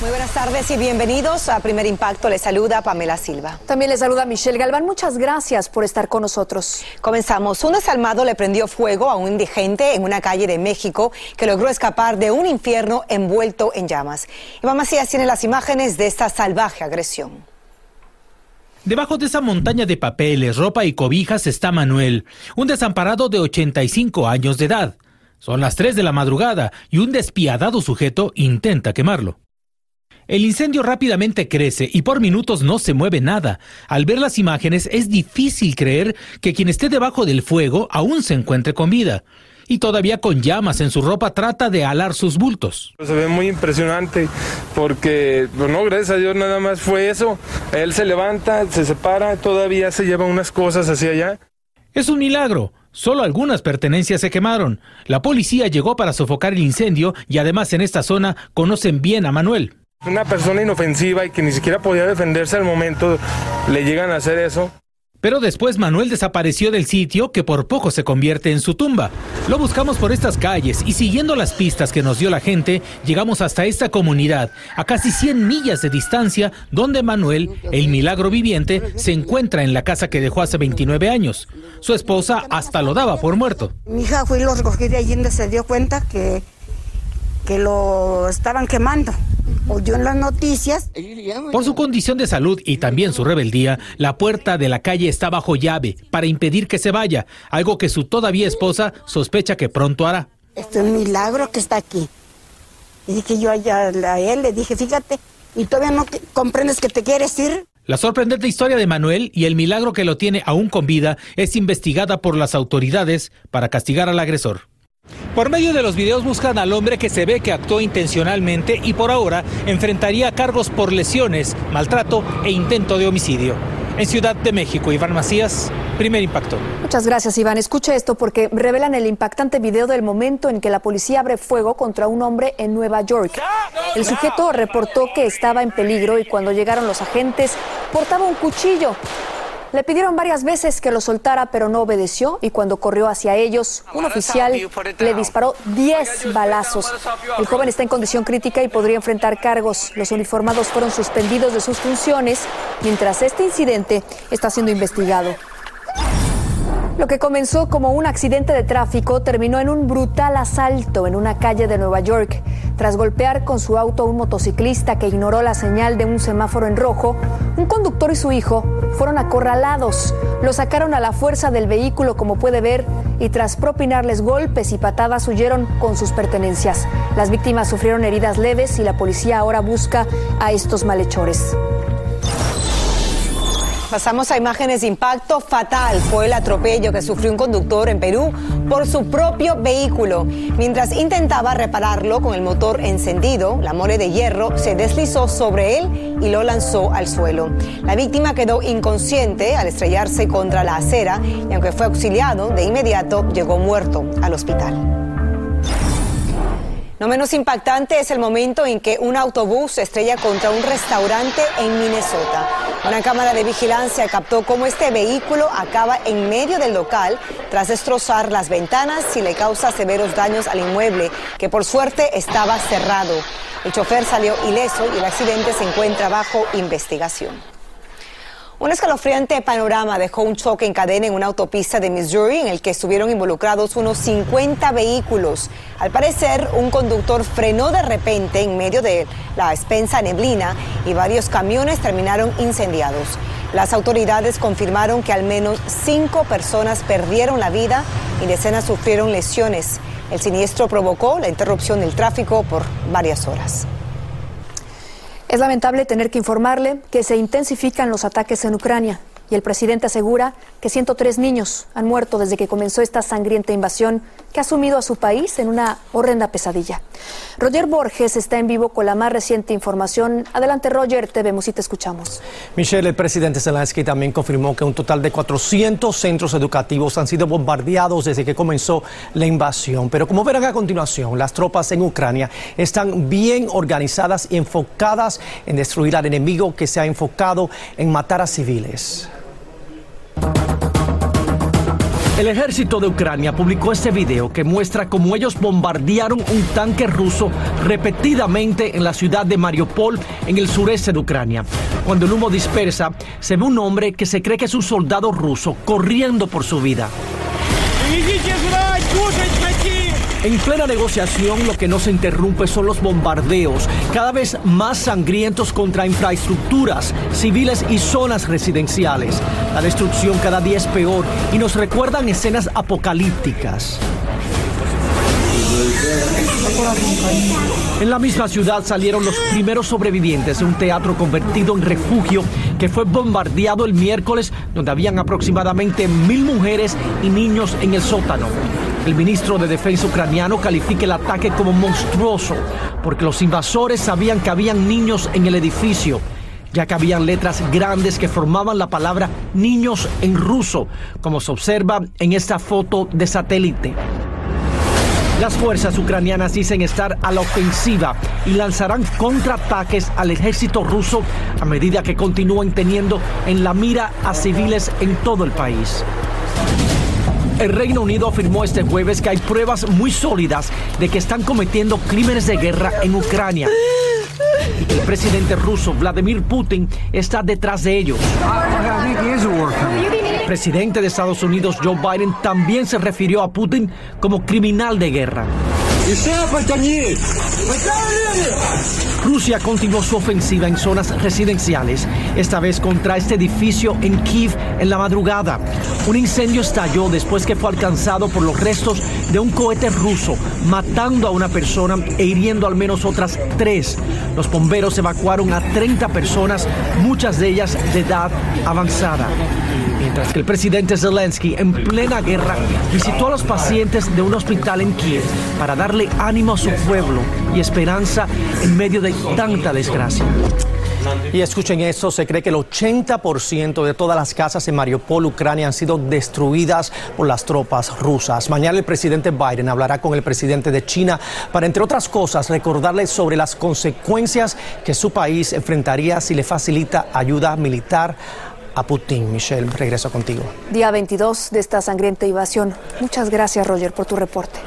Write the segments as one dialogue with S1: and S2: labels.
S1: Muy buenas tardes y bienvenidos a Primer Impacto. Les saluda Pamela Silva.
S2: También les saluda Michelle Galván. Muchas gracias por estar con nosotros.
S1: Comenzamos. Un desalmado le prendió fuego a un indigente en una calle de México que logró escapar de un infierno envuelto en llamas. Iván Macías tiene las imágenes de esta salvaje agresión.
S3: Debajo de esa montaña de papeles, ropa y cobijas está Manuel, un desamparado de 85 años de edad. Son las 3 de la madrugada y un despiadado sujeto intenta quemarlo. El incendio rápidamente crece y por minutos no se mueve nada. Al ver las imágenes es difícil creer que quien esté debajo del fuego aún se encuentre con vida. Y todavía con llamas en su ropa trata de alar sus bultos.
S4: Se ve muy impresionante porque, pues, no, gracias a Dios nada más fue eso. Él se levanta, se separa, todavía se lleva unas cosas hacia allá.
S3: Es un milagro. Solo algunas pertenencias se quemaron. La policía llegó para sofocar el incendio y además en esta zona conocen bien a Manuel.
S4: Una persona inofensiva y que ni siquiera podía defenderse al momento, le llegan a hacer eso.
S3: Pero después Manuel desapareció del sitio que por poco se convierte en su tumba. Lo buscamos por estas calles y siguiendo las pistas que nos dio la gente, llegamos hasta esta comunidad, a casi 100 millas de distancia, donde Manuel, el milagro viviente, se encuentra en la casa que dejó hace 29 años. Su esposa hasta lo daba por muerto.
S5: Mi hija fue y lo recogí de allí donde se dio cuenta que, que lo estaban quemando. Oyó en las noticias.
S3: Por su condición de salud y también su rebeldía, la puerta de la calle está bajo llave para impedir que se vaya, algo que su todavía esposa sospecha que pronto hará.
S5: Esto es un milagro que está aquí. Y dije yo allá a él, le dije, fíjate, y todavía no comprendes que te quieres ir.
S3: La sorprendente historia de Manuel y el milagro que lo tiene aún con vida es investigada por las autoridades para castigar al agresor. Por medio de los videos buscan al hombre que se ve que actuó intencionalmente y por ahora enfrentaría cargos por lesiones, maltrato e intento de homicidio. En Ciudad de México, Iván Macías, primer impacto.
S2: Muchas gracias, Iván. Escuche esto porque revelan el impactante video del momento en que la policía abre fuego contra un hombre en Nueva York. El sujeto reportó que estaba en peligro y cuando llegaron los agentes portaba un cuchillo. Le pidieron varias veces que lo soltara, pero no obedeció y cuando corrió hacia ellos, un oficial le disparó 10 balazos. El joven está en condición crítica y podría enfrentar cargos. Los uniformados fueron suspendidos de sus funciones mientras este incidente está siendo investigado. Lo que comenzó como un accidente de tráfico terminó en un brutal asalto en una calle de Nueva York. Tras golpear con su auto a un motociclista que ignoró la señal de un semáforo en rojo, un conductor y su hijo fueron acorralados. Lo sacaron a la fuerza del vehículo, como puede ver, y tras propinarles golpes y patadas huyeron con sus pertenencias. Las víctimas sufrieron heridas leves y la policía ahora busca a estos malhechores.
S1: Pasamos a imágenes de impacto fatal. Fue el atropello que sufrió un conductor en Perú por su propio vehículo. Mientras intentaba repararlo con el motor encendido, la mole de hierro se deslizó sobre él y lo lanzó al suelo. La víctima quedó inconsciente al estrellarse contra la acera y aunque fue auxiliado, de inmediato llegó muerto al hospital. No menos impactante es el momento en que un autobús se estrella contra un restaurante en Minnesota. Una cámara de vigilancia captó cómo este vehículo acaba en medio del local tras destrozar las ventanas y le causa severos daños al inmueble, que por suerte estaba cerrado. El chofer salió ileso y el accidente se encuentra bajo investigación. Un escalofriante panorama dejó un choque en cadena en una autopista de Missouri en el que estuvieron involucrados unos 50 vehículos. Al parecer, un conductor frenó de repente en medio de la expensa neblina y varios camiones terminaron incendiados. Las autoridades confirmaron que al menos cinco personas perdieron la vida y decenas sufrieron lesiones. El siniestro provocó la interrupción del tráfico por varias horas.
S2: Es lamentable tener que informarle que se intensifican los ataques en Ucrania y el presidente asegura que 103 niños han muerto desde que comenzó esta sangrienta invasión que ha sumido a su país en una horrenda pesadilla. Roger Borges está en vivo con la más reciente información. Adelante, Roger, te vemos y te escuchamos.
S6: Michelle, el presidente Zelensky también confirmó que un total de 400 centros educativos han sido bombardeados desde que comenzó la invasión. Pero como verán a continuación, las tropas en Ucrania están bien organizadas y enfocadas en destruir al enemigo que se ha enfocado en matar a civiles. El ejército de Ucrania publicó este video que muestra cómo ellos bombardearon un tanque ruso repetidamente en la ciudad de Mariupol, en el sureste de Ucrania. Cuando el humo dispersa, se ve un hombre que se cree que es un soldado ruso corriendo por su vida. En plena negociación, lo que no se interrumpe son los bombardeos, cada vez más sangrientos contra infraestructuras, civiles y zonas residenciales. La destrucción cada día es peor y nos recuerdan escenas apocalípticas. En la misma ciudad salieron los primeros sobrevivientes de un teatro convertido en refugio que fue bombardeado el miércoles, donde habían aproximadamente mil mujeres y niños en el sótano. El ministro de Defensa ucraniano califica el ataque como monstruoso porque los invasores sabían que habían niños en el edificio ya que habían letras grandes que formaban la palabra niños en ruso, como se observa en esta foto de satélite. Las fuerzas ucranianas dicen estar a la ofensiva y lanzarán contraataques al ejército ruso a medida que continúen teniendo en la mira a civiles en todo el país. El Reino Unido afirmó este jueves que hay pruebas muy sólidas de que están cometiendo crímenes de guerra en Ucrania. El presidente ruso Vladimir Putin está detrás de ellos. El presidente de Estados Unidos Joe Biden también se refirió a Putin como criminal de guerra. Rusia continuó su ofensiva en zonas residenciales, esta vez contra este edificio en Kiev en la madrugada. Un incendio estalló después que fue alcanzado por los restos de un cohete ruso, matando a una persona e hiriendo al menos otras tres. Los bomberos evacuaron a 30 personas, muchas de ellas de edad avanzada. Mientras que el presidente Zelensky, en plena guerra, visitó a los pacientes de un hospital en Kiev para darle ánimo a su pueblo y esperanza en medio de tanta desgracia. Y escuchen eso, se cree que el 80% de todas las casas en Mariupol, Ucrania, han sido destruidas por las tropas rusas. Mañana el presidente Biden hablará con el presidente de China para, entre otras cosas, recordarle sobre las consecuencias que su país enfrentaría si le facilita ayuda militar a Putin. Michelle, regreso contigo.
S2: Día 22 de esta sangrienta invasión. Muchas gracias, Roger, por tu reporte.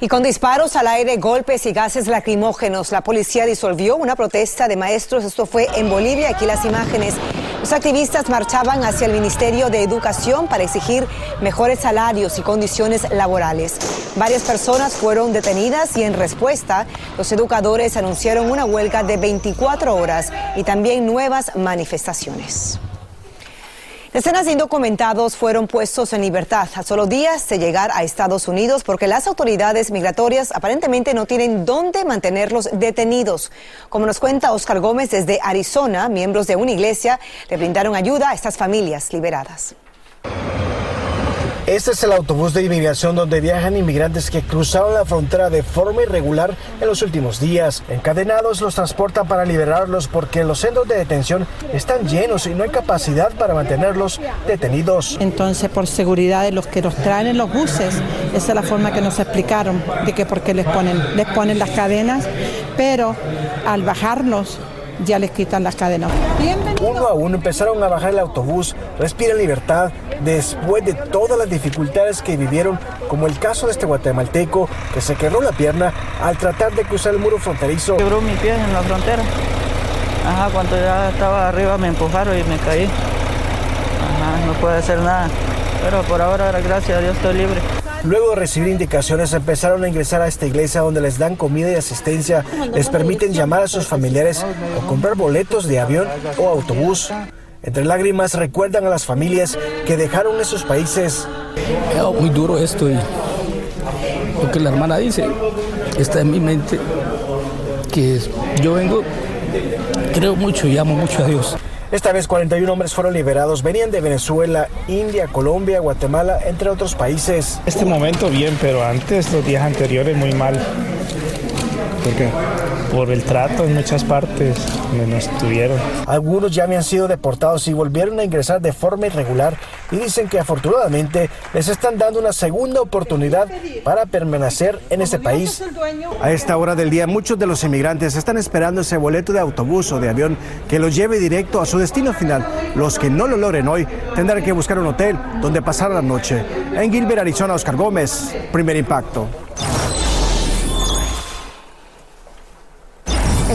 S1: Y con disparos al aire, golpes y gases lacrimógenos, la policía disolvió una protesta de maestros. Esto fue en Bolivia. Aquí las imágenes. Los activistas marchaban hacia el Ministerio de Educación para exigir mejores salarios y condiciones laborales. Varias personas fueron detenidas y en respuesta, los educadores anunciaron una huelga de 24 horas y también nuevas manifestaciones. Decenas de indocumentados fueron puestos en libertad a solo días de llegar a Estados Unidos porque las autoridades migratorias aparentemente no tienen dónde mantenerlos detenidos. Como nos cuenta Oscar Gómez desde Arizona, miembros de una iglesia le brindaron ayuda a estas familias liberadas.
S7: Este es el autobús de inmigración donde viajan inmigrantes que cruzaron la frontera de forma irregular en los últimos días. Encadenados los transportan para liberarlos porque los centros de detención están llenos y no hay capacidad para mantenerlos detenidos.
S8: Entonces, por seguridad de los que los traen en los buses, esa es la forma que nos explicaron de que por qué les ponen, les ponen las cadenas, pero al bajarnos ya les quitan las cadenas.
S7: Uno a uno empezaron a bajar el autobús, respiran libertad después de todas las dificultades que vivieron, como el caso de este guatemalteco que se quebró la pierna al tratar de cruzar el muro fronterizo.
S9: Quebró mi pie en la frontera. Ajá, cuando ya estaba arriba me empujaron y me caí. Ajá, no puede hacer nada. Pero por ahora, gracias a Dios, estoy libre.
S7: Luego de recibir indicaciones, empezaron a ingresar a esta iglesia donde les dan comida y asistencia, les permiten llamar a sus familiares o comprar boletos de avión o autobús. Entre lágrimas recuerdan a las familias que dejaron esos países.
S10: muy duro esto y lo que la hermana dice está en mi mente, que yo vengo, creo mucho y amo mucho a Dios.
S7: Esta vez 41 hombres fueron liberados, venían de Venezuela, India, Colombia, Guatemala, entre otros países.
S11: Este momento bien, pero antes, los días anteriores, muy mal. ¿Por qué? Por el trato en muchas partes donde nos tuvieron.
S7: Algunos ya habían sido deportados y volvieron a ingresar de forma irregular y dicen que afortunadamente les están dando una segunda oportunidad para permanecer en ese país. A esta hora del día muchos de los inmigrantes están esperando ese boleto de autobús o de avión que los lleve directo a su destino final. Los que no lo logren hoy tendrán que buscar un hotel donde pasar la noche. En Gilbert, Arizona, Oscar Gómez, primer impacto.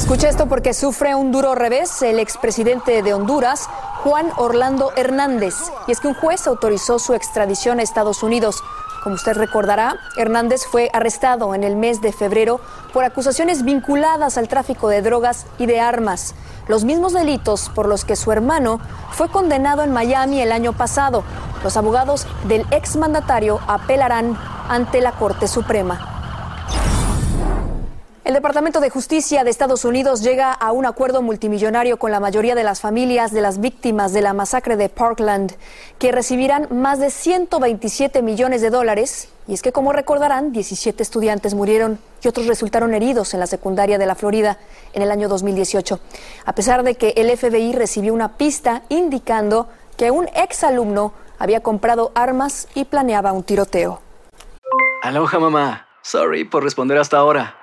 S2: Escucha esto porque sufre un duro revés el expresidente de Honduras, Juan Orlando Hernández. Y es que un juez autorizó su extradición a Estados Unidos. Como usted recordará, Hernández fue arrestado en el mes de febrero por acusaciones vinculadas al tráfico de drogas y de armas, los mismos delitos por los que su hermano fue condenado en Miami el año pasado. Los abogados del exmandatario apelarán ante la Corte Suprema. El Departamento de Justicia de Estados Unidos llega a un acuerdo multimillonario con la mayoría de las familias de las víctimas de la masacre de Parkland, que recibirán más de 127 millones de dólares. Y es que, como recordarán, 17 estudiantes murieron y otros resultaron heridos en la secundaria de la Florida en el año 2018. A pesar de que el FBI recibió una pista indicando que un exalumno había comprado armas y planeaba un tiroteo.
S12: Aloha, mamá. Sorry por responder hasta ahora.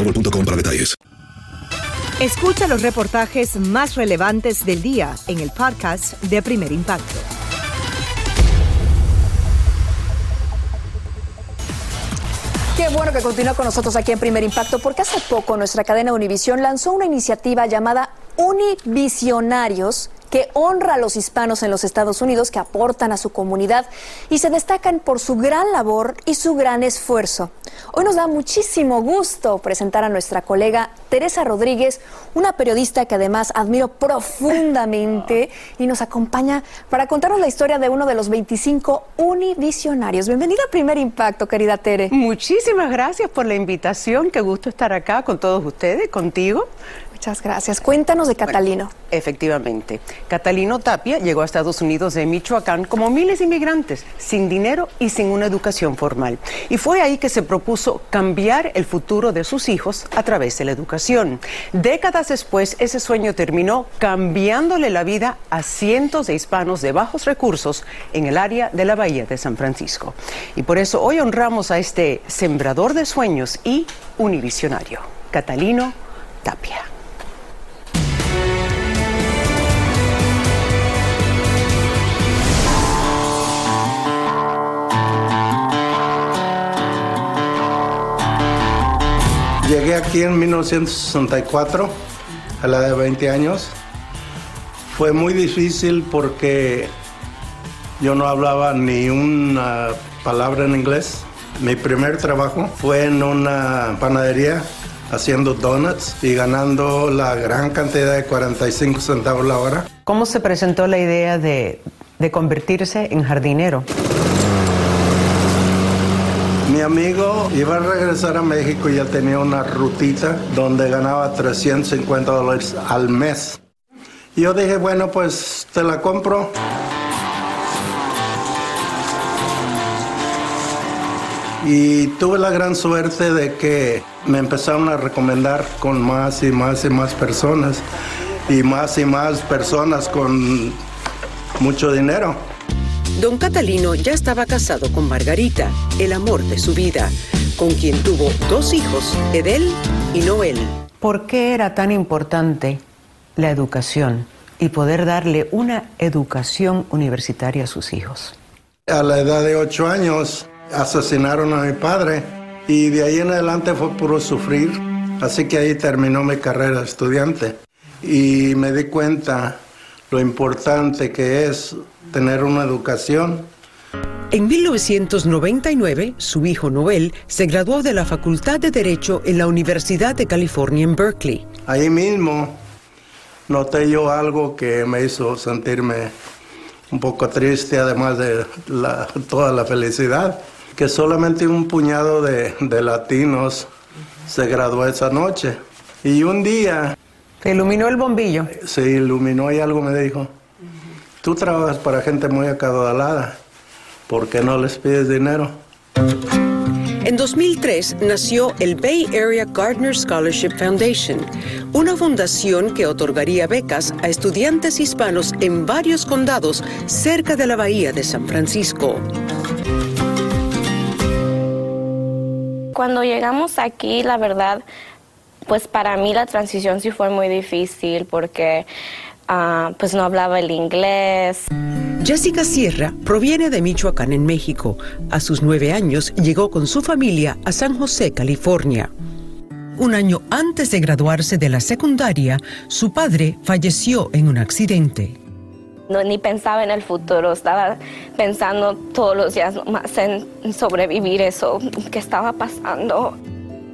S13: boostmobile.com para detalles.
S14: Escucha los reportajes más relevantes del día en el podcast de Primer Impacto.
S2: Qué bueno que continúa con nosotros aquí en Primer Impacto, porque hace poco nuestra cadena Univisión lanzó una iniciativa llamada Univisionarios que honra a los hispanos en los Estados Unidos que aportan a su comunidad y se destacan por su gran labor y su gran esfuerzo. Hoy nos da muchísimo gusto presentar a nuestra colega Teresa Rodríguez, una periodista que además admiro profundamente y nos acompaña para contarnos la historia de uno de los 25 univisionarios. Bienvenida a Primer Impacto, querida Tere.
S15: Muchísimas gracias por la invitación. Qué gusto estar acá con todos ustedes, contigo.
S2: Muchas gracias. Cuéntanos de Catalino.
S15: efectivamente. Catalino Tapia llegó a Estados Unidos de Michoacán como miles de inmigrantes, sin dinero y sin una educación formal. Y fue ahí que se propuso cambiar el futuro de sus hijos a través de la educación. Décadas después, ese sueño terminó cambiándole la vida a cientos de hispanos de bajos recursos en el área de la Bahía de San Francisco. Y por eso hoy honramos a este sembrador de sueños y univisionario, Catalino Tapia.
S16: Llegué aquí en 1964, a la de 20 años. Fue muy difícil porque yo no hablaba ni una palabra en inglés. Mi primer trabajo fue en una panadería haciendo donuts y ganando la gran cantidad de 45 centavos la hora.
S15: ¿Cómo se presentó la idea de, de convertirse en jardinero?
S16: Mi amigo iba a regresar a México y ya tenía una rutita donde ganaba 350 dólares al mes. Yo dije, bueno, pues te la compro. Y tuve la gran suerte de que me empezaron a recomendar con más y más y más personas. Y más y más personas con mucho dinero.
S17: Don Catalino ya estaba casado con Margarita, el amor de su vida, con quien tuvo dos hijos, Edel y Noel.
S15: ¿Por qué era tan importante la educación y poder darle una educación universitaria a sus hijos?
S16: A la edad de ocho años asesinaron a mi padre y de ahí en adelante fue puro sufrir. Así que ahí terminó mi carrera de estudiante y me di cuenta lo importante que es tener una educación.
S17: En 1999, su hijo Noel se graduó de la Facultad de Derecho en la Universidad de California en Berkeley.
S16: Ahí mismo noté yo algo que me hizo sentirme un poco triste, además de la- toda la felicidad, que solamente un puñado de, de latinos se graduó esa noche. Y un día...
S15: ¿Te iluminó el bombillo?
S16: Se iluminó y algo me dijo, tú trabajas para gente muy acaudalada, ¿por qué no les pides dinero?
S17: En 2003 nació el Bay Area Gardner Scholarship Foundation, una fundación que otorgaría becas a estudiantes hispanos en varios condados cerca de la bahía de San Francisco.
S18: Cuando llegamos aquí, la verdad, pues para mí la transición sí fue muy difícil porque ah, pues no hablaba el inglés.
S17: Jessica Sierra proviene de Michoacán, en México. A sus nueve años llegó con su familia a San José, California. Un año antes de graduarse de la secundaria, su padre falleció en un accidente.
S18: No, ni pensaba en el futuro, estaba pensando todos los días más en sobrevivir eso que estaba pasando.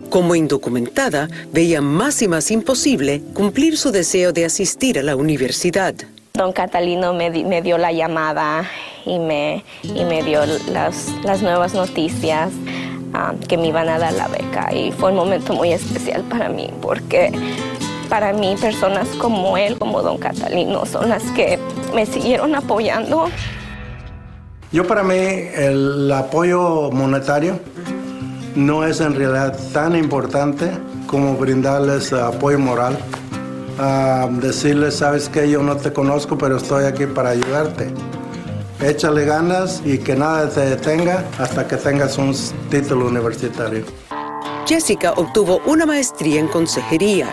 S17: Como indocumentada, veía más y más imposible cumplir su deseo de asistir a la universidad.
S18: Don Catalino me, me dio la llamada y me, y me dio las, las nuevas noticias ah, que me iban a dar la beca. Y fue un momento muy especial para mí porque para mí personas como él, como don Catalino, son las que me siguieron apoyando.
S16: Yo para mí el apoyo monetario no es en realidad tan importante como brindarles apoyo moral. A decirles, sabes que yo no te conozco, pero estoy aquí para ayudarte. Échale ganas y que nada te detenga hasta que tengas un título universitario.
S17: Jessica obtuvo una maestría en consejería.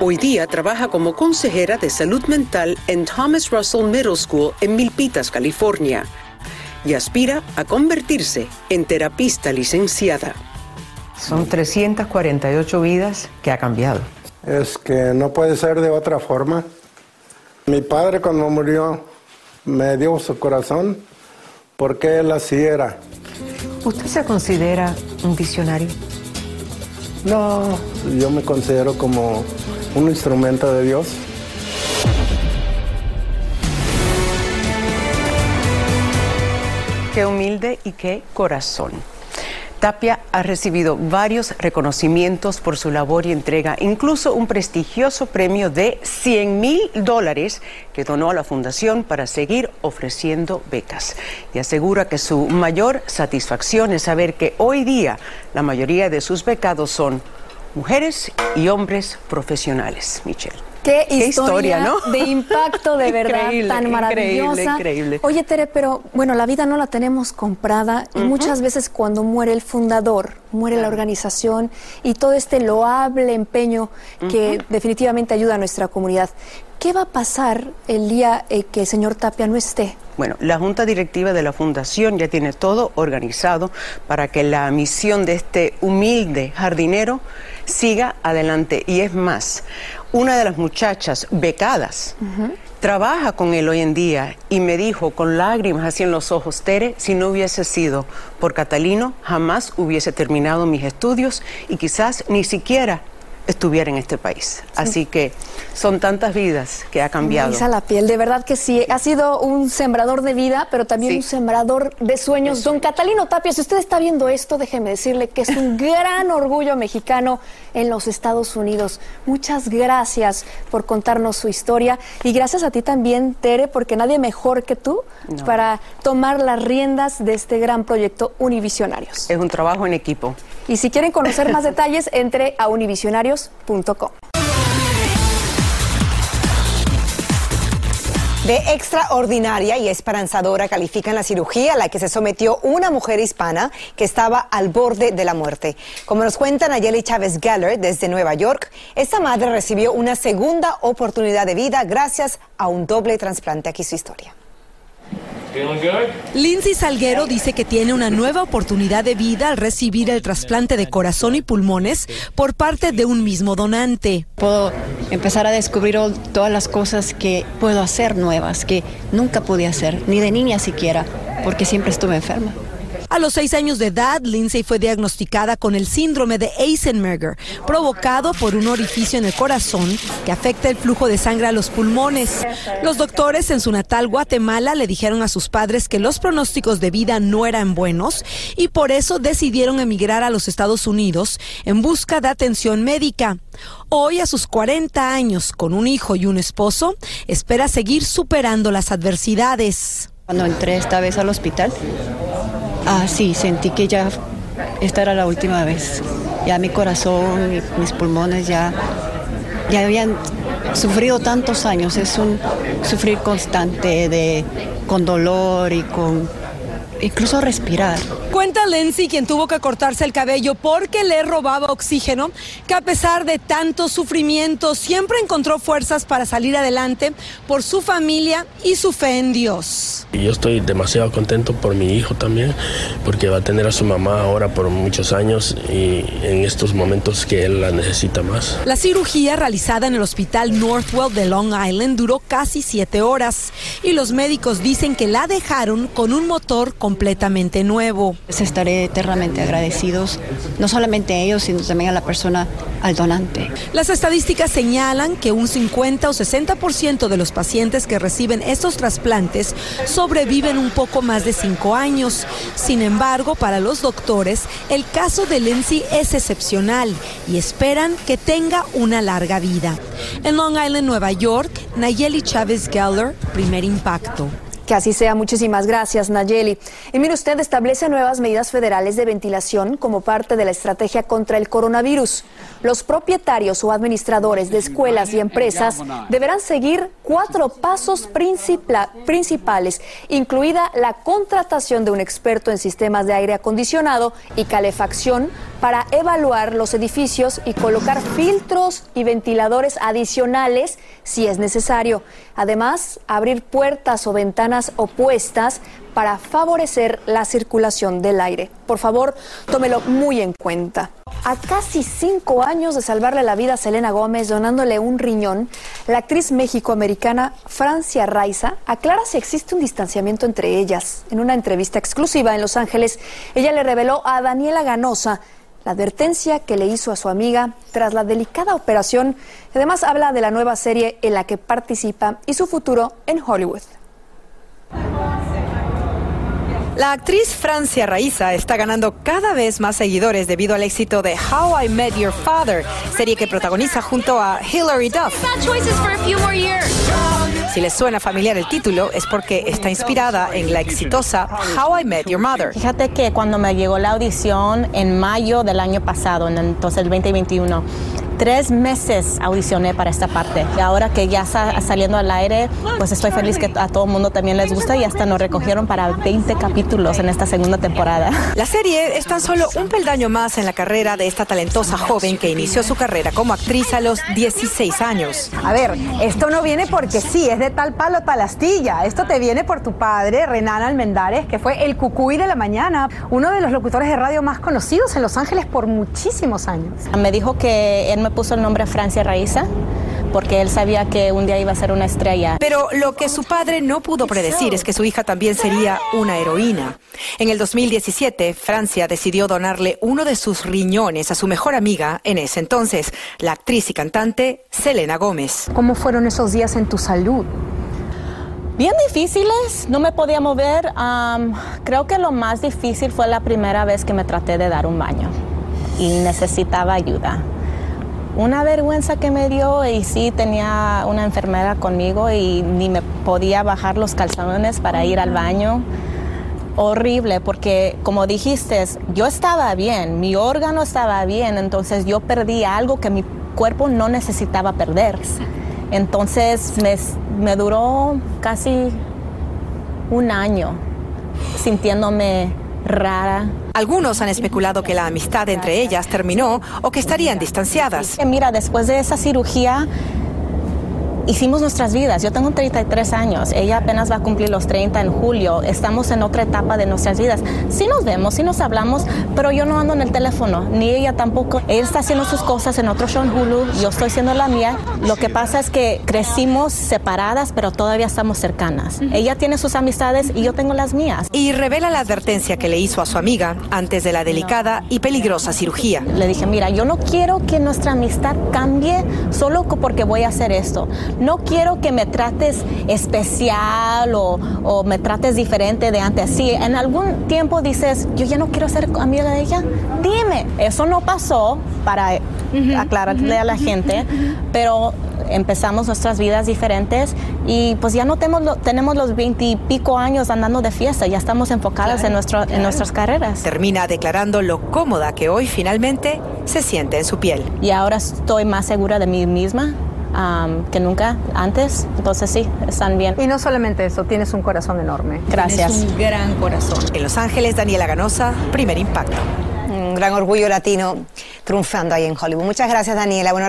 S17: Hoy día trabaja como consejera de salud mental en Thomas Russell Middle School en Milpitas, California, y aspira a convertirse en terapista licenciada.
S15: Son 348 vidas que ha cambiado.
S16: Es que no puede ser de otra forma. Mi padre cuando murió me dio su corazón porque él así era.
S15: ¿Usted se considera un visionario?
S16: No, yo me considero como un instrumento de Dios.
S15: Qué humilde y qué corazón. Tapia ha recibido varios reconocimientos por su labor y entrega, incluso un prestigioso premio de 100 mil dólares que donó a la fundación para seguir ofreciendo becas. Y asegura que su mayor satisfacción es saber que hoy día la mayoría de sus becados son mujeres y hombres profesionales. Michelle.
S2: Qué, historia, ¿no? de impacto de verdad tan maravillosa.
S15: Increíble, increíble.
S2: Oye, Tere, pero bueno, la vida no la tenemos comprada y muchas veces cuando muere el fundador, muere la organización y todo este loable empeño que definitivamente ayuda a nuestra comunidad. ¿Qué va a pasar el día eh, que el señor Tapia no esté?
S15: Bueno, la Junta Directiva de la Fundación ya tiene todo organizado para que la misión de este humilde jardinero siga adelante. Y es más, una de las muchachas becadas trabaja con él hoy en día y me dijo con lágrimas así en los ojos, Tere, si no hubiese sido por Catalino, jamás hubiese terminado mis estudios y quizás ni siquiera estuviera en este país. Así que son tantas vidas que ha cambiado.
S2: a la piel, de verdad que sí. Ha sido un sembrador de vida, pero también un sembrador de sueños. Don Catalino Tapia, si usted está viendo esto, déjeme decirle que es un gran orgullo mexicano en los Estados Unidos. Muchas gracias por contarnos su historia y gracias a ti también, Tere, porque nadie mejor que tú para tomar las riendas de este gran proyecto Univisionarios.
S15: Es un trabajo en equipo.
S2: Y si quieren conocer más detalles, entre a univisionarios.com.
S1: De extraordinaria y esperanzadora califican la cirugía a la que se sometió una mujer hispana que estaba al borde de la muerte. Como nos cuenta Nayeli Chávez Geller desde Nueva York, esta madre recibió una segunda oportunidad de vida gracias a un doble trasplante. Aquí su historia.
S19: Lindsay Salguero dice que tiene una nueva oportunidad de vida al recibir el trasplante de corazón y pulmones por parte de un mismo donante.
S20: Puedo empezar a descubrir todas las cosas que puedo hacer nuevas, que nunca pude hacer, ni de niña siquiera, porque siempre estuve enferma.
S19: A los seis años de edad, Lindsay fue diagnosticada con el síndrome de Eisenberger, provocado por un orificio en el corazón que afecta el flujo de sangre a los pulmones. Los doctores en su natal Guatemala le dijeron a sus padres que los pronósticos de vida no eran buenos y por eso decidieron emigrar a los Estados Unidos en busca de atención médica. Hoy, a sus 40 años, con un hijo y un esposo, espera seguir superando las adversidades.
S20: Cuando entré esta vez al hospital, Ah, sí, sentí que ya esta era la última vez. Ya mi corazón, mis pulmones ya, ya habían sufrido tantos años. Es un sufrir constante de, con dolor y con incluso respirar.
S19: Cuenta Lenzi, quien tuvo que cortarse el cabello porque le robaba oxígeno, que a pesar de tanto sufrimiento siempre encontró fuerzas para salir adelante por su familia y su fe en Dios.
S21: Y yo estoy demasiado contento por mi hijo también, porque va a tener a su mamá ahora por muchos años y en estos momentos que él la necesita más.
S19: La cirugía realizada en el hospital Northwell de Long Island duró casi siete horas y los médicos dicen que la dejaron con un motor completamente nuevo.
S20: Estaré eternamente agradecidos, no solamente a ellos, sino también a la persona, al donante.
S19: Las estadísticas señalan que un 50 o 60% de los pacientes que reciben estos trasplantes sobreviven un poco más de cinco años. Sin embargo, para los doctores, el caso de Lindsay es excepcional y esperan que tenga una larga vida. En Long Island, Nueva York, Nayeli Chávez Geller, primer impacto.
S2: Que así sea. Muchísimas gracias, Nayeli. Y mire, usted establece nuevas medidas federales de ventilación como parte de la estrategia contra el coronavirus. Los propietarios o administradores de escuelas y empresas deberán seguir cuatro pasos principales, incluida la contratación de un experto en sistemas de aire acondicionado y calefacción para evaluar los edificios y colocar filtros y ventiladores adicionales si es necesario. Además, abrir puertas o ventanas opuestas para favorecer la circulación del aire. Por favor, tómelo muy en cuenta. A casi cinco años de salvarle la vida a Selena Gómez donándole un riñón, la actriz mexicoamericana Francia Raiza aclara si existe un distanciamiento entre ellas. En una entrevista exclusiva en Los Ángeles, ella le reveló a Daniela Ganosa la advertencia que le hizo a su amiga tras la delicada operación. Además habla de la nueva serie en la que participa y su futuro en Hollywood.
S14: La actriz Francia Raiza está ganando cada vez más seguidores debido al éxito de How I Met Your Father, serie que protagoniza junto a Hilary Duff. Si les suena familiar el título, es porque está inspirada en la exitosa How I Met Your Mother.
S22: Fíjate que cuando me llegó la audición en mayo del año pasado, en entonces el 2021, Tres meses audicioné para esta parte y ahora que ya está saliendo al aire, pues estoy feliz que a todo el mundo también les gusta y hasta nos recogieron para 20 capítulos en esta segunda temporada.
S14: La serie es tan solo un peldaño más en la carrera de esta talentosa joven que inició su carrera como actriz a los 16 años.
S23: A ver, esto no viene porque sí, es de tal palo tal astilla. Esto te viene por tu padre, Renan Almendares, que fue el cucuy de la mañana, uno de los locutores de radio más conocidos en Los Ángeles por muchísimos años.
S22: Me dijo que él me puso el nombre Francia Raiza porque él sabía que un día iba a ser una estrella.
S14: Pero lo que su padre no pudo predecir es que su hija también sería una heroína. En el 2017, Francia decidió donarle uno de sus riñones a su mejor amiga en ese entonces, la actriz y cantante Selena Gómez.
S23: ¿Cómo fueron esos días en tu salud?
S22: Bien difíciles, no me podía mover. creo que lo más difícil fue la primera vez que me traté de dar un baño y necesitaba ayuda una vergüenza que me dio y sí tenía una enfermera conmigo y ni me podía bajar los calzones para ir al baño. Horrible, porque como dijiste, yo estaba bien, mi órgano estaba bien, entonces yo perdí algo que mi cuerpo no necesitaba perder. Entonces me, me duró casi un año sintiéndome rara.
S14: Algunos han especulado que la amistad entre ellas terminó o que estarían distanciadas.
S22: Mira, después de esa cirugía hicimos nuestras vidas. Yo tengo 33 años, ella apenas va a cumplir los 30 en julio. Estamos en otra etapa de nuestras vidas. Sí nos vemos, sí nos hablamos, pero yo no ando en el teléfono, ni ella tampoco. Ella está haciendo sus cosas en otro show en Hulu, yo estoy haciendo la mía. Lo que pasa es que crecimos separadas, pero todavía estamos cercanas. Ella tiene sus amistades y yo tengo las mías.
S14: Y revela la advertencia que le hizo a su amiga antes de la delicada y peligrosa cirugía.
S22: Le dije, mira, yo no quiero que nuestra amistad cambie solo porque voy a hacer esto no quiero que me trates especial o, me trates diferente de antes. Si en algún tiempo dices, yo ya no quiero ser amiga de ella, dime. Eso no pasó para aclararle a la gente, pero empezamos nuestras vidas diferentes y pues ya no tenemos, tenemos los veintipico años andando de fiesta, ya estamos enfocadas en, nuestro, en nuestras carreras.
S14: Termina declarando lo cómoda que hoy finalmente se siente en su piel.
S22: Y ahora estoy más segura de mí misma, que nunca antes. Entonces sí, están bien.
S23: Y no solamente eso, tienes un corazón enorme.
S22: Gracias.
S14: Tienes un gran corazón. En Los Ángeles, Daniela Ganosa, primer impacto.
S1: Un gran orgullo latino triunfando ahí en Hollywood. Muchas gracias, Daniela. Bueno,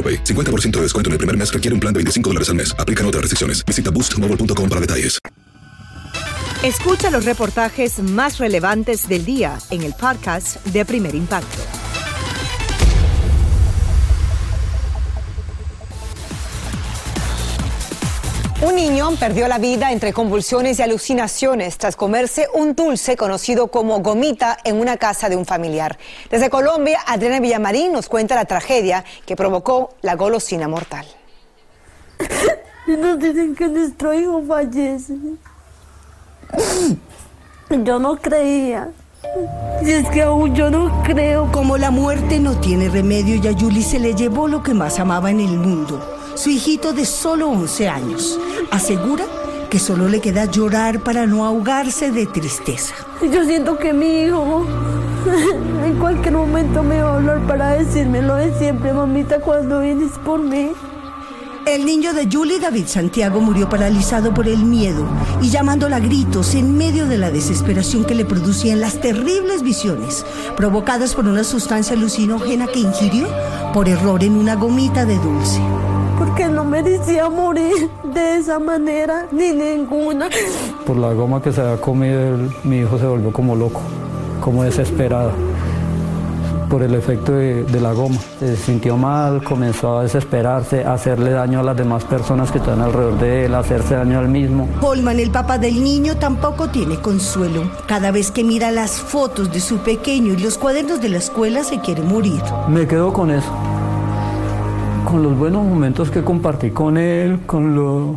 S13: 50% de descuento en el primer mes requiere un plan de 25 dólares al mes. Aplican otras restricciones. Visita boostmobile.com para detalles.
S14: Escucha los reportajes más relevantes del día en el podcast de Primer Impacto.
S1: Un niño perdió la vida entre convulsiones y alucinaciones tras comerse un dulce conocido como gomita en una casa de un familiar. Desde Colombia, Adriana Villamarín nos cuenta la tragedia que provocó la golosina mortal.
S24: Nos dicen que nuestro hijo fallece. Yo no creía. Y es que aún yo no creo.
S25: Como la muerte no tiene remedio y a Yuli se le llevó lo que más amaba en el mundo su hijito de solo 11 años. Asegura que solo le queda llorar para no ahogarse de tristeza.
S24: Yo siento que mi hijo en cualquier momento me va a hablar para decirme lo de siempre, mamita, cuando vienes por mí.
S25: El niño de Julie David Santiago murió paralizado por el miedo y llamándola a gritos en medio de la desesperación que le producían las terribles visiones provocadas por una sustancia alucinógena que ingirió por error en una gomita de dulce
S24: porque no merecía morir de esa manera, ni ninguna.
S26: Por la goma que se había comido, mi hijo se volvió como loco, como desesperado por el efecto de, de, la goma. Se sintió mal, comenzó a desesperarse, a hacerle daño a las demás personas que están alrededor de él, a hacerse daño al mismo.
S25: Holman, el papá del niño, tampoco tiene consuelo. Cada vez que mira las fotos de su pequeño y los cuadernos de la escuela se quiere morir.
S26: Me quedo con eso con los buenos momentos que compartí con él, con lo...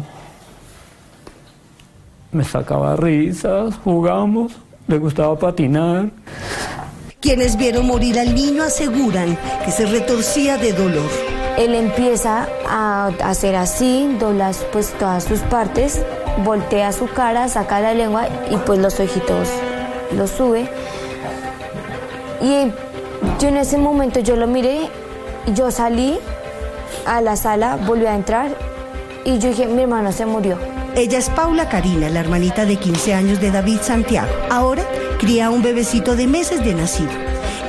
S26: Me sacaba risas, jugamos, le gustaba patinar.
S25: Quienes vieron morir al niño aseguran que se retorcía de dolor.
S27: Él empieza a hacer así, doblas pues todas sus partes, voltea su cara, saca la lengua y pues los ojitos los sube. Y yo en ese momento yo lo miré, yo salí a la sala, volvió a entrar y yo dije, mi hermano se murió.
S25: Ella es Paula Karina, la hermanita de 15 años de David Santiago. Ahora cría un bebecito de meses de nacido.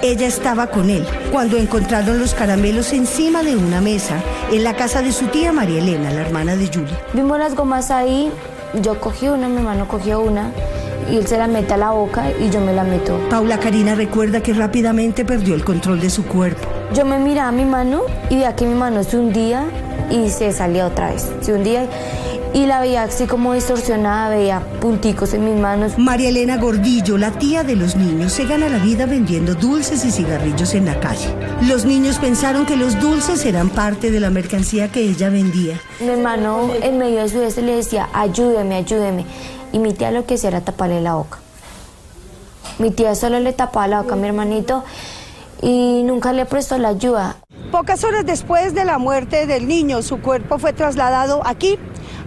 S25: Ella estaba con él cuando encontraron los caramelos encima de una mesa en la casa de su tía María Elena, la hermana de Julie.
S27: Vimos las gomas ahí, yo cogí una, mi hermano cogió una y él se la mete a la boca y yo me la meto.
S25: Paula Karina recuerda que rápidamente perdió el control de su cuerpo.
S27: Yo me miraba mi mano y veía que mi mano se hundía y se salía otra vez. Se hundía y la veía así como distorsionada, veía punticos en mis manos.
S25: María Elena Gordillo, la tía de los niños, se gana la vida vendiendo dulces y cigarrillos en la calle. Los niños pensaron que los dulces eran parte de la mercancía que ella vendía.
S27: Mi hermano en medio de su vez le decía, ayúdeme, ayúdeme. Y mi tía lo que hacía era taparle la boca. Mi tía solo le tapaba la boca a mi hermanito y nunca le prestó la ayuda.
S25: Pocas horas después de la muerte del niño, su cuerpo fue trasladado aquí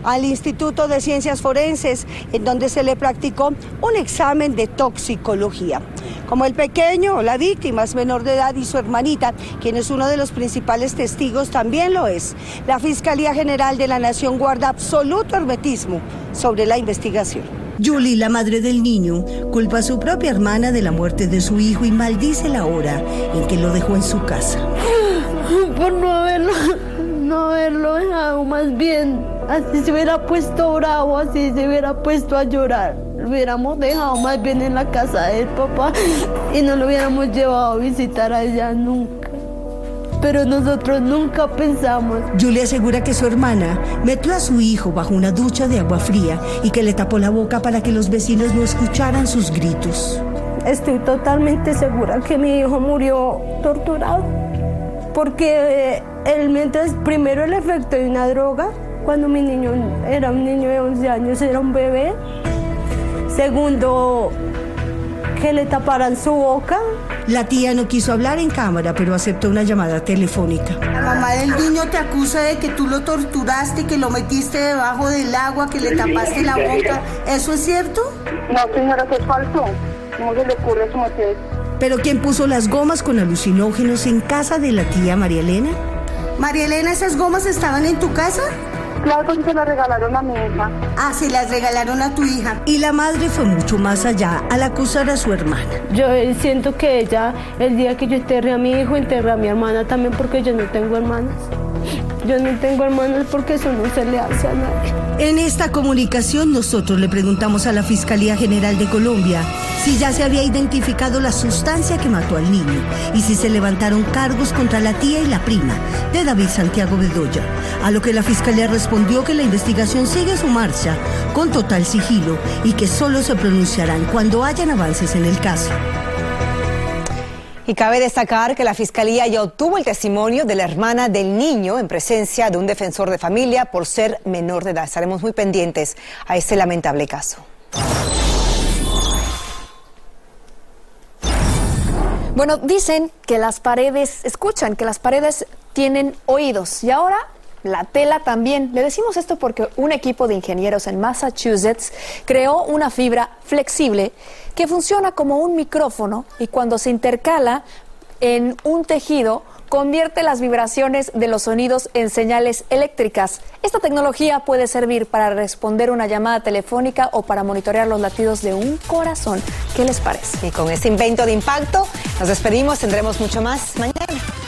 S25: al Instituto de Ciencias Forenses, en donde se le practicó un examen de toxicología. Como el pequeño, la víctima es menor de edad y su hermanita, quien es uno de los principales testigos, también lo es. La Fiscalía General de la Nación guarda absoluto hermetismo sobre la investigación. Julie, la madre del niño, culpa a su propia hermana de la muerte de su hijo y maldice la hora en que lo dejó en su casa.
S24: Por no haberlo, no haberlo dejado, más bien, así se hubiera puesto bravo, así se hubiera puesto a llorar. Lo hubiéramos dejado más bien en la casa del papá y no lo hubiéramos llevado a visitar allá nunca pero nosotros nunca pensamos.
S25: Julia asegura que su hermana metió a su hijo bajo una ducha de agua fría y que le tapó la boca para que los vecinos no escucharan sus gritos.
S24: Estoy totalmente segura que mi hijo murió torturado, porque eh, él mientras primero el efecto de una droga, cuando mi niño era un niño de 11 años, era un bebé. Segundo, que le taparan su boca.
S25: La tía no quiso hablar en cámara, pero aceptó una llamada telefónica.
S28: La mamá del niño te acusa de que tú lo torturaste, que lo metiste debajo del agua, que le tapaste la boca. ¿Eso es cierto?
S29: No, señora, eso es falso. ¿Cómo se le ocurre eso,
S25: ¿Pero quién puso las gomas con alucinógenos en casa de la tía María Elena?
S28: María Elena, ¿esas gomas estaban en tu casa?
S29: Claro, se las regalaron a mi hija.
S28: Ah, se las regalaron a tu hija.
S25: Y la madre fue mucho más allá al acusar a su hermana.
S24: Yo siento que ella, el día que yo enterré a mi hijo, enterré a mi hermana también porque yo no tengo hermanas. Yo no tengo hermanos porque eso no se le hace a nadie.
S25: En esta comunicación nosotros le preguntamos a la Fiscalía General de Colombia si ya se había identificado la sustancia que mató al niño y si se levantaron cargos contra la tía y la prima de David Santiago Bedoya. A lo que la Fiscalía respondió que la investigación sigue su marcha con total sigilo y que solo se pronunciarán cuando hayan avances en el caso.
S1: Y cabe destacar que la Fiscalía ya obtuvo el testimonio de la hermana del niño en presencia de un defensor de familia por ser menor de edad. Estaremos muy pendientes a este lamentable caso.
S2: Bueno, dicen que las paredes, escuchan que las paredes tienen oídos y ahora la tela también. Le decimos esto porque un equipo de ingenieros en Massachusetts creó una fibra flexible que funciona como un micrófono y cuando se intercala en un tejido convierte las vibraciones de los sonidos en señales eléctricas. Esta tecnología puede servir para responder una llamada telefónica o para monitorear los latidos de un corazón. ¿Qué les parece?
S1: Y con este invento de impacto nos despedimos, tendremos mucho más mañana.